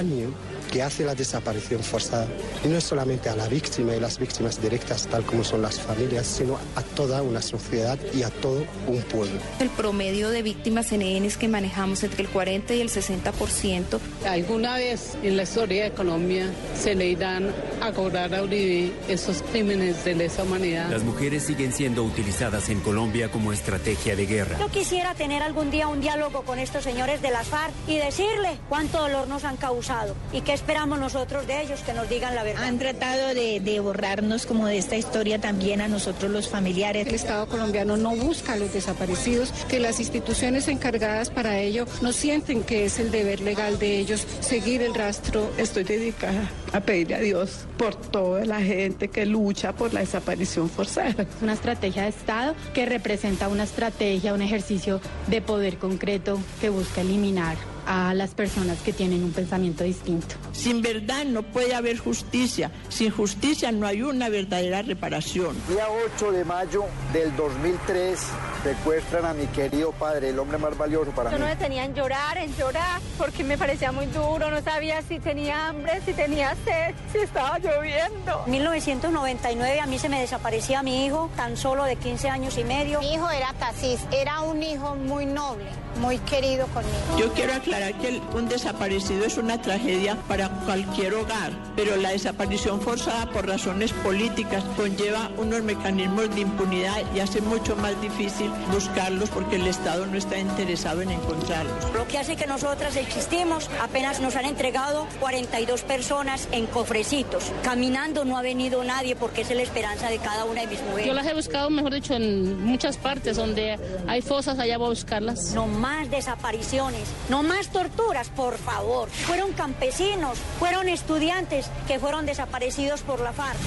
Daño que hace la desaparición forzada, y no es solamente a la víctima y las víctimas directas, tal como son las familias, sino a toda una sociedad y a todo un pueblo. El promedio de víctimas en ENES que manejamos entre el 40 y el 60%. ¿Alguna vez en la historia de Colombia se le irán a cobrar a Uribe esos crímenes de lesa humanidad? Las mujeres siguen siendo utilizadas en Colombia como estrategia de guerra. Yo quisiera tener algún día un diálogo con estos señores de las FARC y decirle cuánto dolor nos han causado y qué esperamos nosotros de ellos que nos digan la verdad. Han tratado de, de, borrarnos como de esta historia también a nosotros los familiares. El Estado colombiano no busca a los desaparecidos, que las instituciones encargadas para ello no sienten que es el deber legal de ellos seguir el rastro. Estoy dedicada a pedirle a Dios por toda la gente que lucha por la desaparición forzada. Una estrategia de Estado que representa una estrategia, un ejercicio de poder concreto que busca eliminar a las personas que tienen un pensamiento distinto. Sin verdad no puede haber justicia. Sin justicia no hay una verdadera reparación. Día 8 de mayo del 2003 secuestran a mi querido padre, el hombre más valioso para Yo mí. no me tenía en llorar, en llorar, porque me parecía muy duro, no sabía si tenía hambre, si tenía sed, si estaba lloviendo. En 1999 a mí se me desaparecía mi hijo, tan solo de 15 años y medio. Mi hijo era Tasis, era un hijo muy noble, muy querido conmigo. Yo quiero aclarar que un desaparecido es una tragedia para cualquier hogar, pero la desaparición forzada por razones políticas conlleva unos mecanismos de impunidad y hace mucho más difícil buscarlos porque el Estado no está interesado en encontrarlos. Lo que hace que nosotras existimos, apenas nos han entregado 42 personas en cofrecitos. Caminando no ha venido nadie porque es la esperanza de cada una de mis mujeres. Yo las he buscado, mejor dicho, en muchas partes donde hay fosas, allá voy a buscarlas. No más desapariciones, no más torturas, por favor. Fueron campesinos, fueron estudiantes que fueron desaparecidos por la FARC.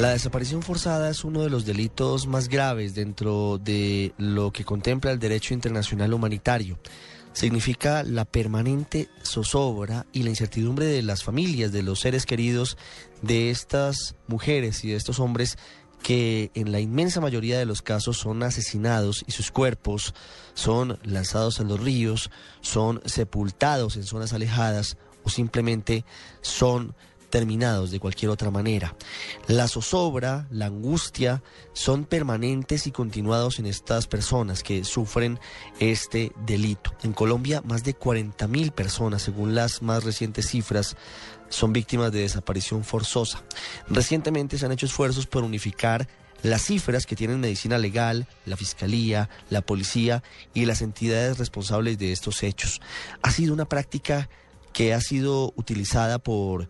La desaparición forzada es uno de los delitos más graves dentro de lo que contempla el derecho internacional humanitario. Significa la permanente zozobra y la incertidumbre de las familias, de los seres queridos de estas mujeres y de estos hombres que en la inmensa mayoría de los casos son asesinados y sus cuerpos son lanzados en los ríos, son sepultados en zonas alejadas o simplemente son terminados de cualquier otra manera. La zozobra, la angustia son permanentes y continuados en estas personas que sufren este delito. En Colombia, más de 40 mil personas, según las más recientes cifras, son víctimas de desaparición forzosa. Recientemente se han hecho esfuerzos por unificar las cifras que tienen medicina legal, la fiscalía, la policía y las entidades responsables de estos hechos. Ha sido una práctica que ha sido utilizada por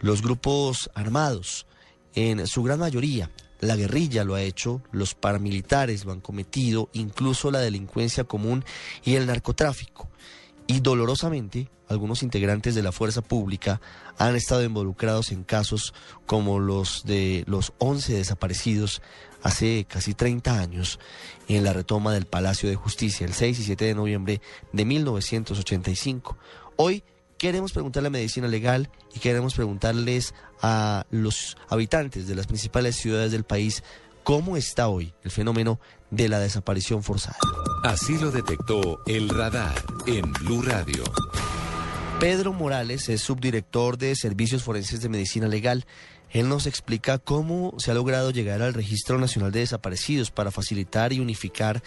los grupos armados, en su gran mayoría. La guerrilla lo ha hecho, los paramilitares lo han cometido, incluso la delincuencia común y el narcotráfico. Y dolorosamente, algunos integrantes de la fuerza pública han estado involucrados en casos como los de los 11 desaparecidos hace casi 30 años en la retoma del Palacio de Justicia el 6 y 7 de noviembre de 1985. Hoy queremos preguntarle a Medicina Legal y queremos preguntarles a los habitantes de las principales ciudades del país cómo está hoy el fenómeno de la desaparición forzada. Así lo detectó el radar en Blue Radio. Pedro Morales es subdirector de Servicios Forenses de Medicina Legal. Él nos explica cómo se ha logrado llegar al Registro Nacional de Desaparecidos para facilitar y unificar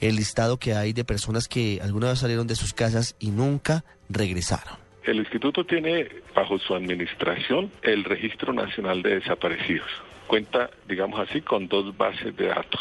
el listado que hay de personas que alguna vez salieron de sus casas y nunca regresaron. El instituto tiene bajo su administración el Registro Nacional de Desaparecidos. Cuenta, digamos así, con dos bases de datos.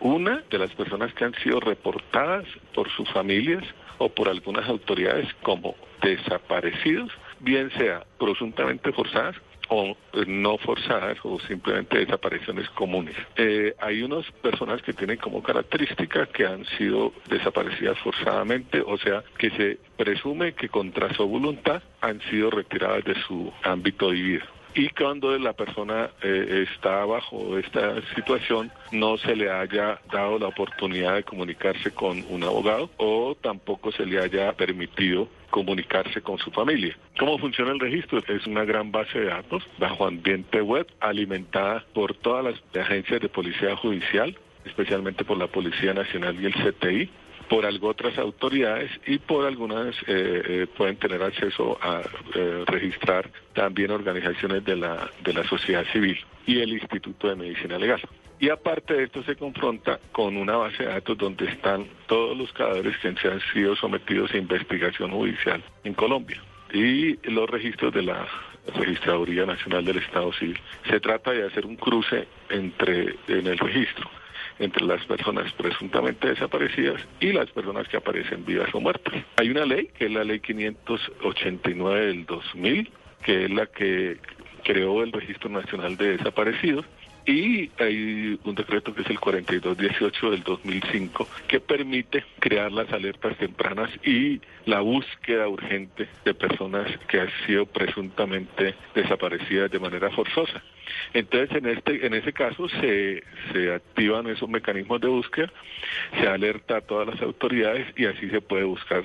Una de las personas que han sido reportadas por sus familias o por algunas autoridades como desaparecidos, bien sea presuntamente forzadas o eh, no forzadas o simplemente desapariciones comunes. Eh, hay unas personas que tienen como característica que han sido desaparecidas forzadamente, o sea, que se presume que contra su voluntad han sido retiradas de su ámbito de vida y cuando la persona eh, está bajo esta situación no se le haya dado la oportunidad de comunicarse con un abogado o tampoco se le haya permitido comunicarse con su familia. ¿Cómo funciona el registro? Es una gran base de datos bajo ambiente web alimentada por todas las agencias de policía judicial, especialmente por la Policía Nacional y el CTI, por algo otras autoridades y por algunas eh, eh, pueden tener acceso a eh, registrar también organizaciones de la, de la sociedad civil y el Instituto de Medicina Legal. Y aparte de esto se confronta con una base de datos donde están todos los cadáveres que se han sido sometidos a investigación judicial en Colombia y los registros de la Registraduría Nacional del Estado Civil. Se trata de hacer un cruce entre en el registro entre las personas presuntamente desaparecidas y las personas que aparecen vivas o muertas. Hay una ley, que es la ley 589 del 2000, que es la que creó el Registro Nacional de Desaparecidos, y hay un decreto que es el 4218 del 2005 que permite crear las alertas tempranas y la búsqueda urgente de personas que han sido presuntamente desaparecidas de manera forzosa. Entonces, en este en ese caso se, se activan esos mecanismos de búsqueda, se alerta a todas las autoridades y así se puede buscar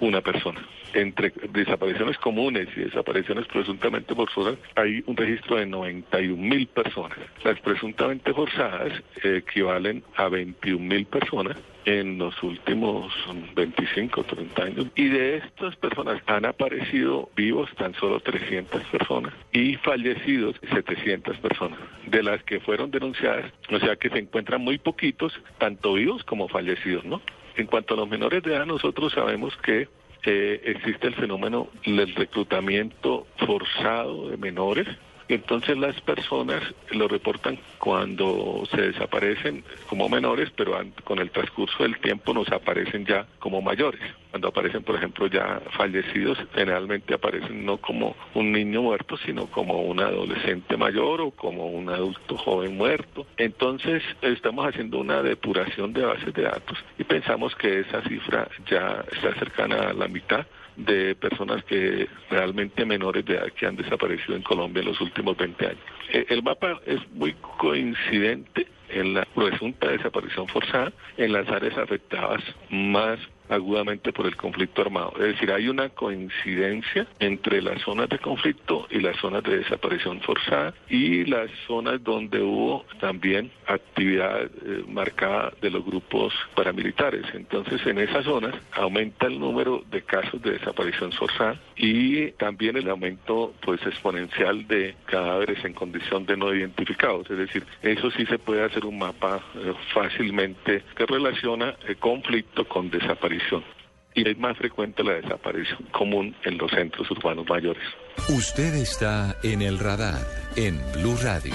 una persona. Entre desapariciones comunes y desapariciones presuntamente forzosas hay un registro de 91 mil personas. Las presuntamente forzadas equivalen a 21 mil personas en los últimos 25 o 30 años. Y de estas personas han aparecido vivos tan solo 300 personas y fallecidos 700 personas, de las que fueron denunciadas, o sea que se encuentran muy poquitos, tanto vivos como fallecidos, ¿no? En cuanto a los menores de edad, nosotros sabemos que eh, existe el fenómeno del reclutamiento forzado de menores entonces las personas lo reportan cuando se desaparecen como menores, pero con el transcurso del tiempo nos aparecen ya como mayores. Cuando aparecen, por ejemplo, ya fallecidos, generalmente aparecen no como un niño muerto, sino como un adolescente mayor o como un adulto joven muerto. Entonces estamos haciendo una depuración de bases de datos y pensamos que esa cifra ya está cercana a la mitad de personas que realmente menores de edad que han desaparecido en Colombia en los últimos 20 años. Eh, el mapa es muy coincidente en la presunta desaparición forzada en las áreas afectadas más agudamente por el conflicto armado. Es decir, hay una coincidencia entre las zonas de conflicto y las zonas de desaparición forzada y las zonas donde hubo también actividad eh, marcada de los grupos paramilitares. Entonces, en esas zonas aumenta el número de casos de desaparición forzada y también el aumento pues exponencial de cadáveres en condición de no identificados. Es decir, eso sí se puede hacer un mapa eh, fácilmente que relaciona el conflicto con y es más frecuente la desaparición común en los centros urbanos mayores. Usted está en el radar en Blue Radio.